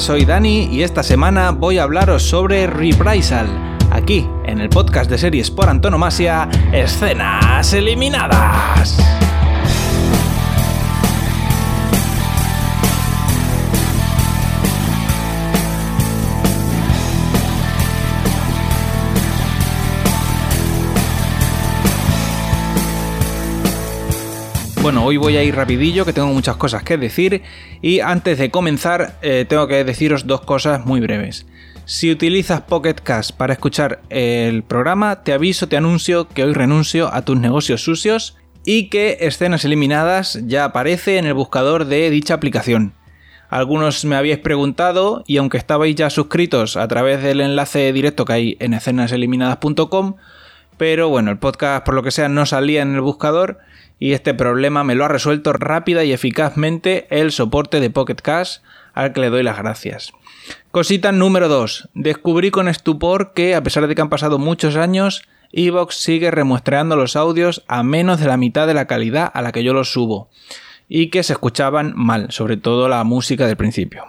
Soy Dani y esta semana voy a hablaros sobre Reprisal, aquí en el podcast de series por antonomasia, Escenas Eliminadas. Bueno, hoy voy a ir rapidillo, que tengo muchas cosas que decir y antes de comenzar eh, tengo que deciros dos cosas muy breves. Si utilizas Pocket Cast para escuchar el programa, te aviso, te anuncio que hoy renuncio a tus negocios sucios y que escenas eliminadas ya aparece en el buscador de dicha aplicación. Algunos me habíais preguntado y aunque estabais ya suscritos a través del enlace directo que hay en escenaseliminadas.com, pero bueno, el podcast por lo que sea no salía en el buscador y este problema me lo ha resuelto rápida y eficazmente el soporte de Pocket Cash al que le doy las gracias. Cosita número 2. Descubrí con estupor que, a pesar de que han pasado muchos años, Evox sigue remuestreando los audios a menos de la mitad de la calidad a la que yo los subo y que se escuchaban mal, sobre todo la música del principio.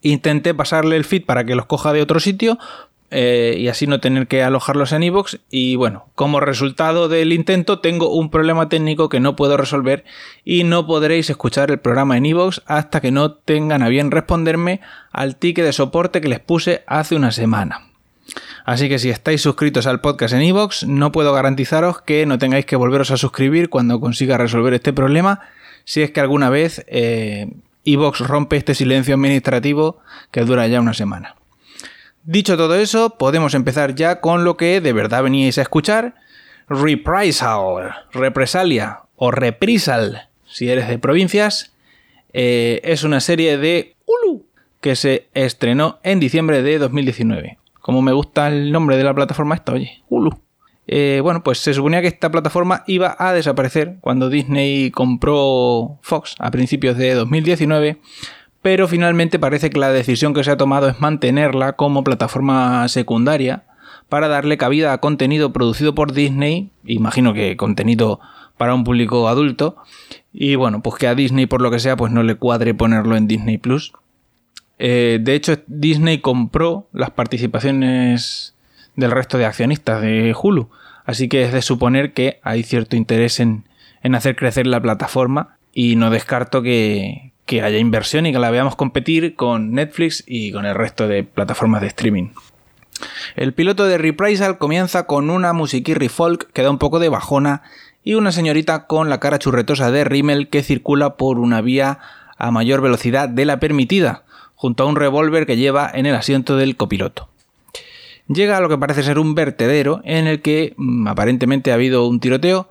Intenté pasarle el feed para que los coja de otro sitio, eh, y así no tener que alojarlos en iVoox. Y bueno, como resultado del intento tengo un problema técnico que no puedo resolver y no podréis escuchar el programa en iVoox hasta que no tengan a bien responderme al ticket de soporte que les puse hace una semana. Así que si estáis suscritos al podcast en iVoox, no puedo garantizaros que no tengáis que volveros a suscribir cuando consiga resolver este problema, si es que alguna vez eh, iVoox rompe este silencio administrativo que dura ya una semana. Dicho todo eso, podemos empezar ya con lo que de verdad veníais a escuchar. Reprisal, represalia o reprisal, si eres de provincias, eh, es una serie de Hulu que se estrenó en diciembre de 2019. Como me gusta el nombre de la plataforma esta, oye, Hulu. Eh, bueno, pues se suponía que esta plataforma iba a desaparecer cuando Disney compró Fox a principios de 2019 pero finalmente parece que la decisión que se ha tomado es mantenerla como plataforma secundaria para darle cabida a contenido producido por Disney, imagino que contenido para un público adulto, y bueno, pues que a Disney por lo que sea pues no le cuadre ponerlo en Disney Plus. Eh, de hecho, Disney compró las participaciones del resto de accionistas de Hulu, así que es de suponer que hay cierto interés en, en hacer crecer la plataforma y no descarto que, que haya inversión y que la veamos competir con Netflix y con el resto de plataformas de streaming. El piloto de Reprisal comienza con una musiquirri folk que da un poco de bajona y una señorita con la cara churretosa de Rimmel que circula por una vía a mayor velocidad de la permitida, junto a un revólver que lleva en el asiento del copiloto. Llega a lo que parece ser un vertedero en el que mm, aparentemente ha habido un tiroteo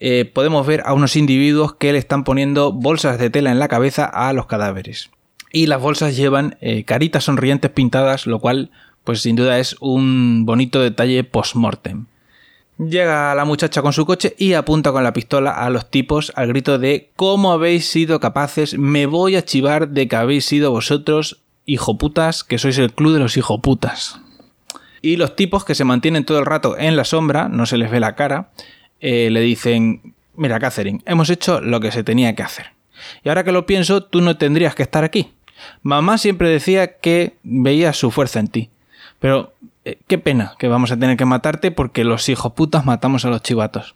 eh, podemos ver a unos individuos que le están poniendo bolsas de tela en la cabeza a los cadáveres. Y las bolsas llevan eh, caritas sonrientes pintadas, lo cual, pues sin duda es un bonito detalle post-mortem. Llega la muchacha con su coche y apunta con la pistola a los tipos al grito de ¿Cómo habéis sido capaces? Me voy a chivar de que habéis sido vosotros, hijoputas, que sois el club de los hijoputas. Y los tipos que se mantienen todo el rato en la sombra, no se les ve la cara, eh, le dicen, mira Catherine, hemos hecho lo que se tenía que hacer. Y ahora que lo pienso, tú no tendrías que estar aquí. Mamá siempre decía que veía su fuerza en ti. Pero eh, qué pena que vamos a tener que matarte porque los hijos putas matamos a los chivatos.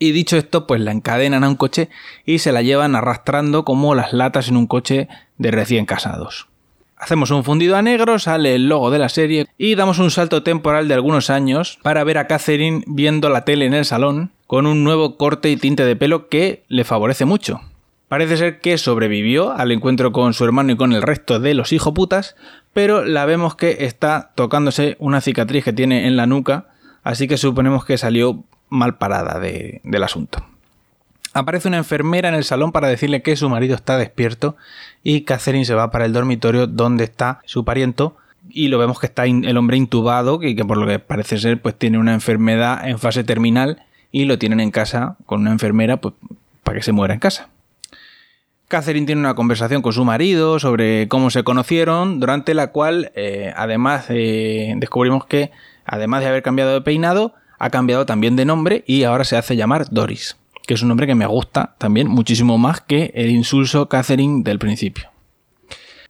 Y dicho esto, pues la encadenan a un coche y se la llevan arrastrando como las latas en un coche de recién casados. Hacemos un fundido a negro, sale el logo de la serie y damos un salto temporal de algunos años para ver a Catherine viendo la tele en el salón con un nuevo corte y tinte de pelo que le favorece mucho. Parece ser que sobrevivió al encuentro con su hermano y con el resto de los hijoputas, pero la vemos que está tocándose una cicatriz que tiene en la nuca, así que suponemos que salió mal parada del asunto. Aparece una enfermera en el salón para decirle que su marido está despierto y Catherine se va para el dormitorio donde está su pariento y lo vemos que está el hombre intubado y que por lo que parece ser pues tiene una enfermedad en fase terminal y lo tienen en casa con una enfermera pues, para que se muera en casa. Catherine tiene una conversación con su marido sobre cómo se conocieron, durante la cual eh, además descubrimos que además de haber cambiado de peinado, ha cambiado también de nombre y ahora se hace llamar Doris que es un nombre que me gusta también muchísimo más que el insulso Catherine del principio.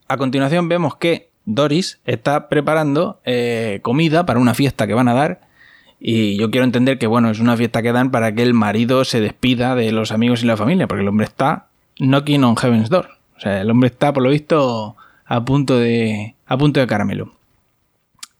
A continuación vemos que Doris está preparando eh, comida para una fiesta que van a dar. Y yo quiero entender que, bueno, es una fiesta que dan para que el marido se despida de los amigos y la familia, porque el hombre está knocking on heaven's door. O sea, el hombre está, por lo visto, a punto de, a punto de caramelo.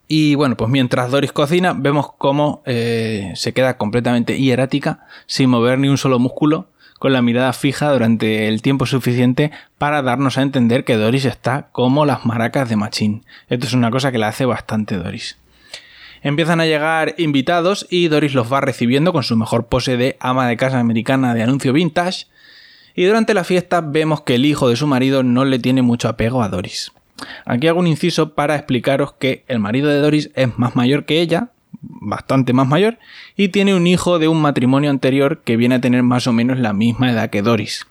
Y bueno, pues mientras Doris cocina, vemos cómo eh, se queda completamente hierática, sin mover ni un solo músculo, con la mirada fija durante el tiempo suficiente para darnos a entender que Doris está como las maracas de Machín. Esto es una cosa que la hace bastante Doris. Empiezan a llegar invitados y Doris los va recibiendo con su mejor pose de ama de casa americana de anuncio vintage. Y durante la fiesta vemos que el hijo de su marido no le tiene mucho apego a Doris. Aquí hago un inciso para explicaros que el marido de Doris es más mayor que ella, bastante más mayor, y tiene un hijo de un matrimonio anterior que viene a tener más o menos la misma edad que Doris.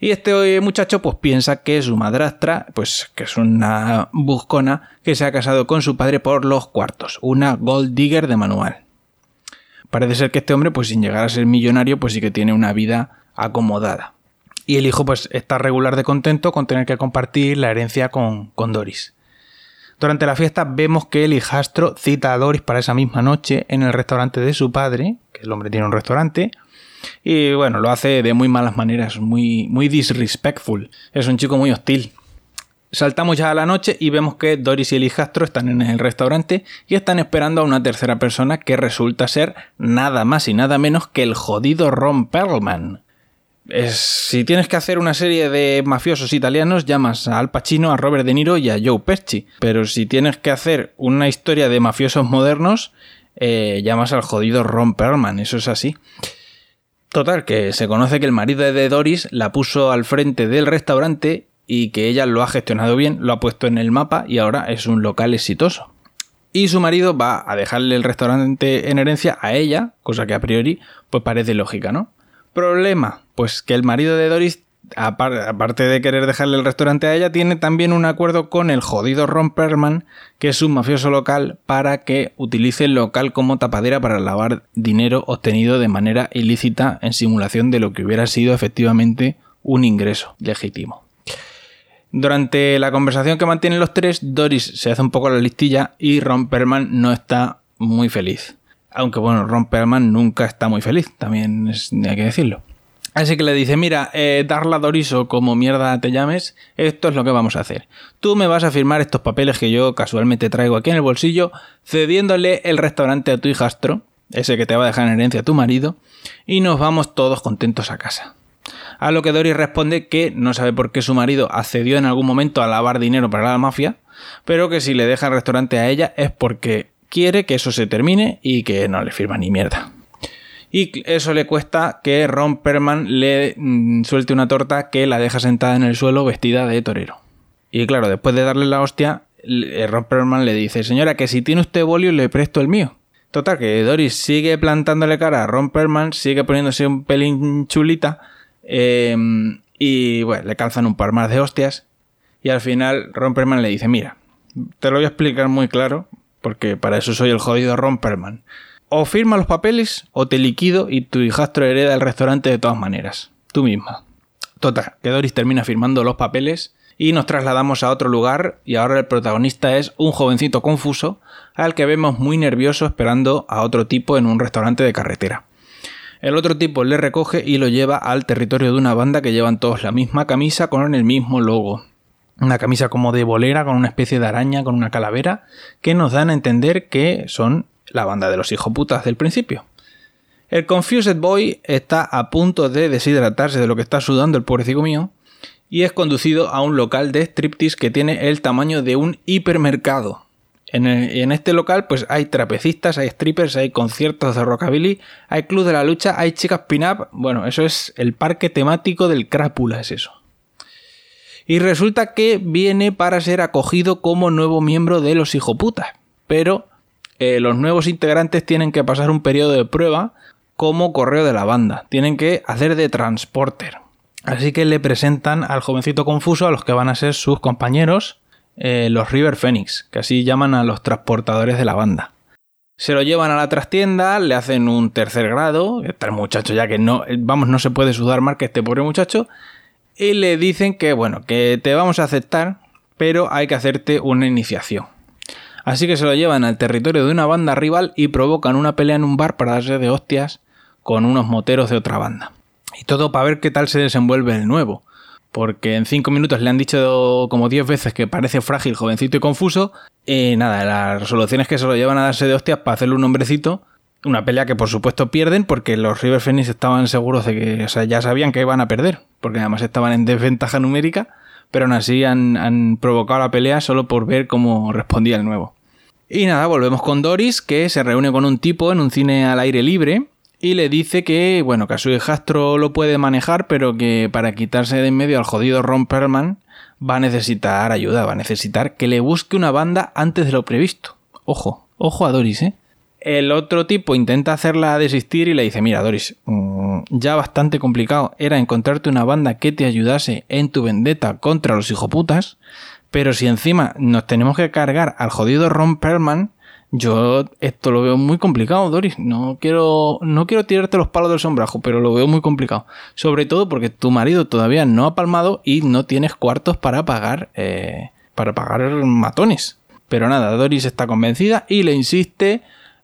Y este muchacho pues piensa que su madrastra, pues que es una buscona que se ha casado con su padre por los cuartos, una gold digger de manual. Parece ser que este hombre pues sin llegar a ser millonario pues sí que tiene una vida acomodada y el hijo pues está regular de contento con tener que compartir la herencia con, con Doris. Durante la fiesta vemos que el hijastro cita a Doris para esa misma noche en el restaurante de su padre, que el hombre tiene un restaurante, y bueno, lo hace de muy malas maneras, muy, muy disrespectful. Es un chico muy hostil. Saltamos ya a la noche y vemos que Doris y el hijastro están en el restaurante y están esperando a una tercera persona que resulta ser nada más y nada menos que el jodido Ron Perlman si tienes que hacer una serie de mafiosos italianos, llamas a Al Pacino, a Robert De Niro y a Joe Pesci. Pero si tienes que hacer una historia de mafiosos modernos, eh, llamas al jodido Ron Perlman. Eso es así. Total, que se conoce que el marido de Doris la puso al frente del restaurante y que ella lo ha gestionado bien, lo ha puesto en el mapa y ahora es un local exitoso. Y su marido va a dejarle el restaurante en herencia a ella, cosa que a priori pues parece lógica, ¿no? Problema, pues que el marido de Doris, aparte de querer dejarle el restaurante a ella, tiene también un acuerdo con el jodido Ron Perlman, que es un mafioso local, para que utilice el local como tapadera para lavar dinero obtenido de manera ilícita en simulación de lo que hubiera sido efectivamente un ingreso legítimo. Durante la conversación que mantienen los tres, Doris se hace un poco la listilla y Ron Perlman no está muy feliz. Aunque bueno, Ron Perlman nunca está muy feliz, también hay que decirlo. Así que le dice, mira, eh, Darla Doriso, como mierda te llames, esto es lo que vamos a hacer. Tú me vas a firmar estos papeles que yo casualmente traigo aquí en el bolsillo, cediéndole el restaurante a tu hijastro, ese que te va a dejar en herencia a tu marido, y nos vamos todos contentos a casa. A lo que Doris responde que no sabe por qué su marido accedió en algún momento a lavar dinero para la mafia, pero que si le deja el restaurante a ella es porque quiere que eso se termine y que no le firma ni mierda. Y eso le cuesta que Ron Perman le mm, suelte una torta que la deja sentada en el suelo vestida de torero. Y claro, después de darle la hostia, eh, Ron Perman le dice, señora, que si tiene usted bolio le presto el mío. Total, que Doris sigue plantándole cara a Ron Perman, sigue poniéndose un pelín chulita, em, y bueno, le calzan un par más de hostias, y al final Ron Perman le dice, mira, te lo voy a explicar muy claro, porque para eso soy el jodido Ron Perlman. O firma los papeles o te liquido y tu hijastro hereda el restaurante de todas maneras. Tú misma. Total, que Doris termina firmando los papeles y nos trasladamos a otro lugar y ahora el protagonista es un jovencito confuso al que vemos muy nervioso esperando a otro tipo en un restaurante de carretera. El otro tipo le recoge y lo lleva al territorio de una banda que llevan todos la misma camisa con el mismo logo una camisa como de bolera con una especie de araña con una calavera que nos dan a entender que son la banda de los hijoputas del principio. El Confused Boy está a punto de deshidratarse de lo que está sudando el pobrecito mío y es conducido a un local de striptease que tiene el tamaño de un hipermercado. En, en, este local pues hay trapecistas, hay strippers, hay conciertos de rockabilly, hay club de la lucha, hay chicas pin-up. Bueno, eso es el parque temático del crápula, es eso y resulta que viene para ser acogido como nuevo miembro de los hijoputas. Pero eh, los nuevos integrantes tienen que pasar un periodo de prueba como correo de la banda. Tienen que hacer de transporter. Así que le presentan al jovencito confuso a los que van a ser sus compañeros, eh, los River Phoenix, que así llaman a los transportadores de la banda. Se lo llevan a la trastienda, le hacen un tercer grado, está el muchacho ya que no, vamos, no se puede sudar más que este pobre muchacho, y le dicen que, bueno, que te vamos a aceptar, pero hay que hacerte una iniciación. Así que se lo llevan al territorio de una banda rival y provocan una pelea en un bar para darse de hostias con unos moteros de otra banda. Y todo para ver qué tal se desenvuelve el nuevo. Porque en 5 minutos le han dicho como 10 veces que parece frágil, jovencito y confuso. Y nada, la resolución es que se lo llevan a darse de hostias para hacerle un hombrecito. Una pelea que por supuesto pierden porque los River Phoenix estaban seguros de que, o sea, ya sabían que iban a perder. Porque además estaban en desventaja numérica. Pero aún así han, han provocado la pelea solo por ver cómo respondía el nuevo. Y nada, volvemos con Doris, que se reúne con un tipo en un cine al aire libre y le dice que, bueno, que a su hijastro lo puede manejar, pero que para quitarse de en medio al jodido Ron Perlman va a necesitar ayuda, va a necesitar que le busque una banda antes de lo previsto. Ojo, ojo a Doris, ¿eh? El otro tipo intenta hacerla desistir y le dice, mira Doris, mm, ya bastante complicado era encontrarte una banda que te ayudase en tu vendetta contra los hijoputas, pero si encima nos tenemos que cargar al jodido Ron Perlman, yo esto lo veo muy complicado, Doris. No quiero, no quiero tirarte los palos del sombrajo, pero lo veo muy complicado. Sobre todo porque tu marido todavía no ha palmado y no tienes cuartos para pagar, eh, para pagar matones. Pero nada, Doris está convencida y le insiste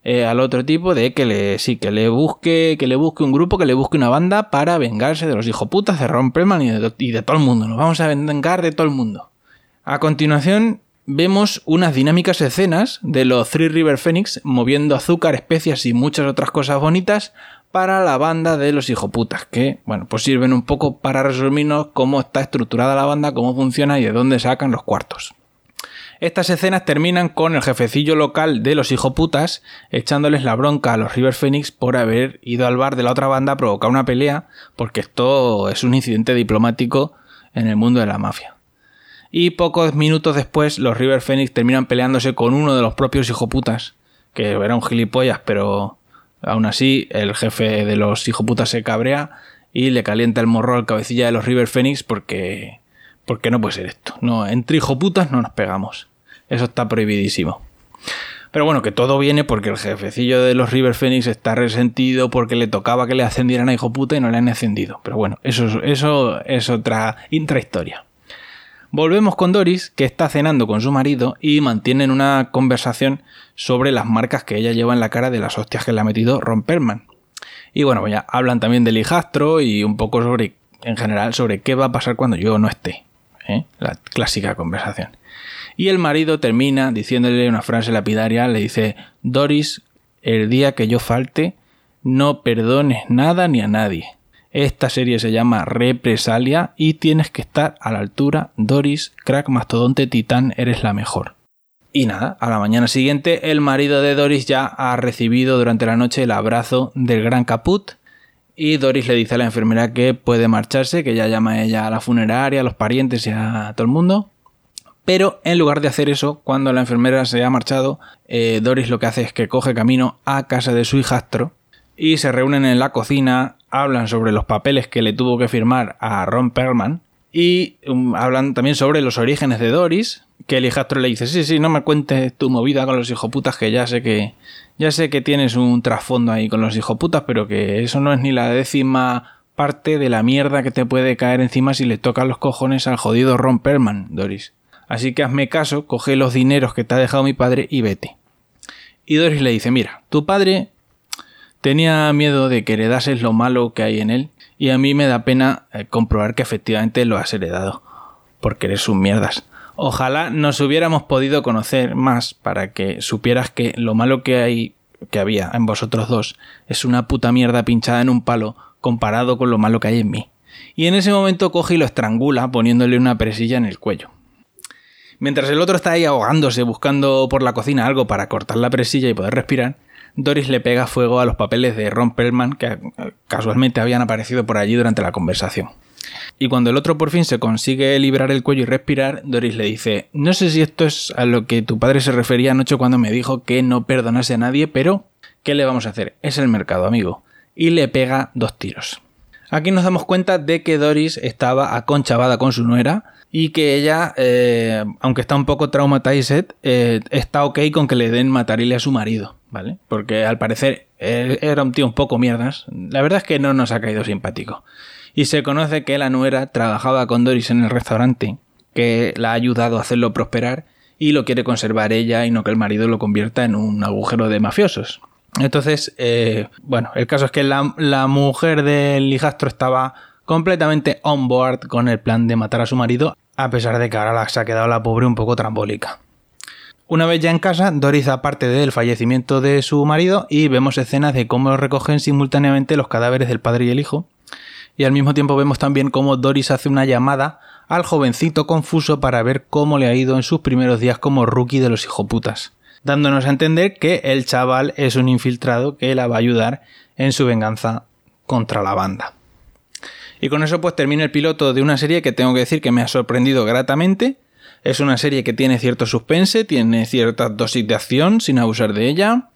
eh, al otro tipo de que le, sí, que le busque, que le busque un grupo, que le busque una banda para vengarse de los hijoputas de Ron Perlman y de, y de todo el mundo. Nos vamos a vengar de todo el mundo. A continuación, vemos unas dinámicas escenas de los Three River Phoenix moviendo azúcar, especias y muchas otras cosas bonitas para la banda de los hijoputas, que, bueno, pues sirven un poco para resumirnos cómo está estructurada la banda, cómo funciona y de dónde sacan los cuartos. Estas escenas terminan con el jefecillo local de los hijoputas echándoles la bronca a los River Phoenix por haber ido al bar de la otra banda a provocar una pelea, porque esto es un incidente diplomático en el mundo de la mafia. Y pocos minutos después los River Phoenix terminan peleándose con uno de los propios hijoputas, que era un gilipollas, pero aún así el jefe de los hijoputas se cabrea y le calienta el morro al cabecilla de los River Phoenix porque porque no puede ser esto. No, entre hijoputas no nos pegamos. Eso está prohibidísimo. Pero bueno, que todo viene porque el jefecillo de los River Phoenix está resentido porque le tocaba que le ascendieran a hijo puta y no le han ascendido. Pero bueno, eso, eso es otra intrahistoria. Volvemos con Doris, que está cenando con su marido y mantienen una conversación sobre las marcas que ella lleva en la cara de las hostias que le ha metido Ron Perlman. Y bueno, ya hablan también del hijastro y un poco sobre, en general, sobre qué va a pasar cuando yo no esté. ¿Eh? La clásica conversación. Y el marido termina diciéndole una frase lapidaria, le dice, Doris, el día que yo falte, no perdones nada ni a nadie. Esta serie se llama Represalia y tienes que estar a la altura. Doris, crack, mastodonte, titán, eres la mejor. Y nada, a la mañana siguiente el marido de Doris ya ha recibido durante la noche el abrazo del gran caput y Doris le dice a la enfermera que puede marcharse, que ya llama ella a la funeraria, a los parientes y a todo el mundo. Pero en lugar de hacer eso, cuando la enfermera se ha marchado, eh, Doris lo que hace es que coge camino a casa de su hijastro y se reúnen en la cocina hablan sobre los papeles que le tuvo que firmar a Ron Perlman y um, hablan también sobre los orígenes de Doris, que el hijastro le dice, sí, sí, no me cuentes tu movida con los hijoputas, que ya sé que ya sé que tienes un trasfondo ahí con los hijoputas, pero que eso no es ni la décima parte de la mierda que te puede caer encima si le tocan los cojones al jodido Ron Perlman, Doris. Así que hazme caso, coge los dineros que te ha dejado mi padre y vete. Y Doris le dice, mira, tu padre Tenía miedo de que heredases lo malo que hay en él y a mí me da pena eh, comprobar que efectivamente lo has heredado, porque eres un mierdas. Ojalá nos hubiéramos podido conocer más para que supieras que lo malo que hay que había en vosotros dos es una puta mierda pinchada en un palo comparado con lo malo que hay en mí. Y en ese momento coge y lo estrangula poniéndole una presilla en el cuello. Mientras el otro está ahí ahogándose buscando por la cocina algo para cortar la presilla y poder respirar, Doris le pega fuego a los papeles de Ron Perlman que casualmente habían aparecido por allí durante la conversación. Y cuando el otro por fin se consigue librar el cuello y respirar, Doris le dice, no sé si esto es a lo que tu padre se refería anoche cuando me dijo que no perdonase a nadie, pero ¿qué le vamos a hacer? Es el mercado, amigo. Y le pega dos tiros. Aquí nos damos cuenta de que Doris estaba aconchavada con su nuera y que ella, eh, aunque está un poco traumatized, eh, está ok con que le den matarile a su marido. ¿Vale? Porque al parecer era un tío un poco mierdas. La verdad es que no nos ha caído simpático. Y se conoce que la nuera trabajaba con Doris en el restaurante, que la ha ayudado a hacerlo prosperar y lo quiere conservar ella y no que el marido lo convierta en un agujero de mafiosos. Entonces, eh, bueno, el caso es que la, la mujer del hijastro estaba completamente on board con el plan de matar a su marido, a pesar de que ahora se ha quedado la pobre un poco trambólica. Una vez ya en casa, Doris da parte del fallecimiento de su marido y vemos escenas de cómo recogen simultáneamente los cadáveres del padre y el hijo. Y al mismo tiempo vemos también cómo Doris hace una llamada al jovencito confuso para ver cómo le ha ido en sus primeros días como rookie de los hijoputas, dándonos a entender que el chaval es un infiltrado que la va a ayudar en su venganza contra la banda. Y con eso pues termina el piloto de una serie que tengo que decir que me ha sorprendido gratamente, es una serie que tiene cierto suspense, tiene cierta dosis de acción sin abusar de ella.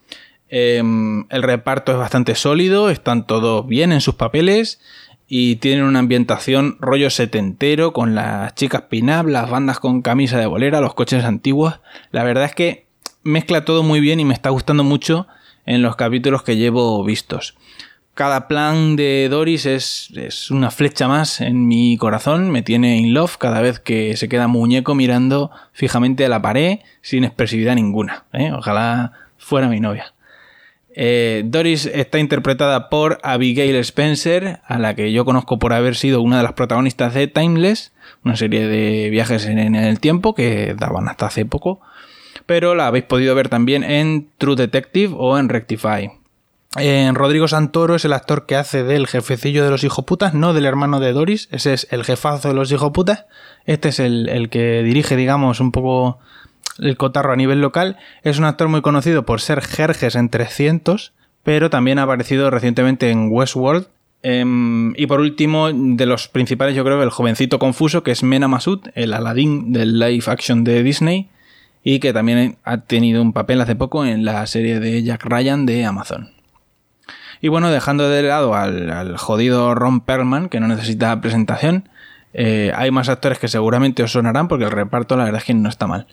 Em, el reparto es bastante sólido, están todos bien en sus papeles y tienen una ambientación rollo setentero con las chicas pin las bandas con camisa de bolera, los coches antiguos. La verdad es que mezcla todo muy bien y me está gustando mucho en los capítulos que llevo vistos cada plan de Doris es, una flecha más en mi corazón, me tiene in love cada vez que se queda muñeco mirando fijamente a la pared sin expresividad ninguna. ¿eh? Ojalá fuera mi novia. Eh, Doris está interpretada por Abigail Spencer, a la que yo conozco por haber sido una de las protagonistas de Timeless, una serie de viajes en el tiempo que daban hasta hace poco, pero la habéis podido ver también en True Detective o en Rectify. Rodrigo Santoro es el actor que hace del jefecillo de los hijoputas, no del hermano de Doris. Ese es el jefazo de los hijoputas. Este es el, que dirige, digamos, un poco el cotarro a nivel local. Es un actor muy conocido por ser Jerjes en 300, pero también ha aparecido recientemente en Westworld. Em, y por último, de los principales, yo creo, el jovencito confuso, que es Mena Masud, el Aladdin del live action de Disney, y que también ha tenido un papel hace poco en la serie de Jack Ryan de Amazon. Y bueno, dejando de lado al, jodido Ron Perlman, que no necesita presentación, eh, hay más actores que seguramente os sonarán porque el reparto la verdad es que no está mal.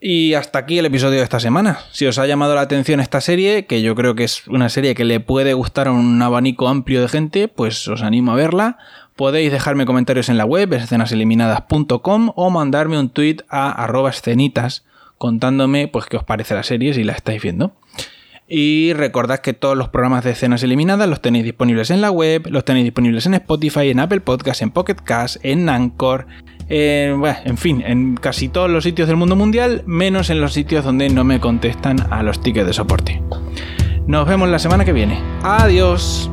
Y hasta aquí el episodio de esta semana. Si os ha llamado la atención esta serie, que yo creo que es una serie que le puede gustar a un abanico amplio de gente, pues os animo a verla. Podéis dejarme comentarios en la web, escenaseliminadas.com, o mandarme un tweet a arroba escenitas contándome pues qué os parece la serie si la estáis viendo. Y recordad que todos los programas de escenas eliminadas los tenéis disponibles en la web, los tenéis disponibles en Spotify, en Apple Podcasts, en Pocket Cast, en Anchor, en fin, en casi todos los sitios del mundo mundial, menos en los sitios donde no me contestan a los tickets de soporte. Nos vemos la semana que viene. Adiós.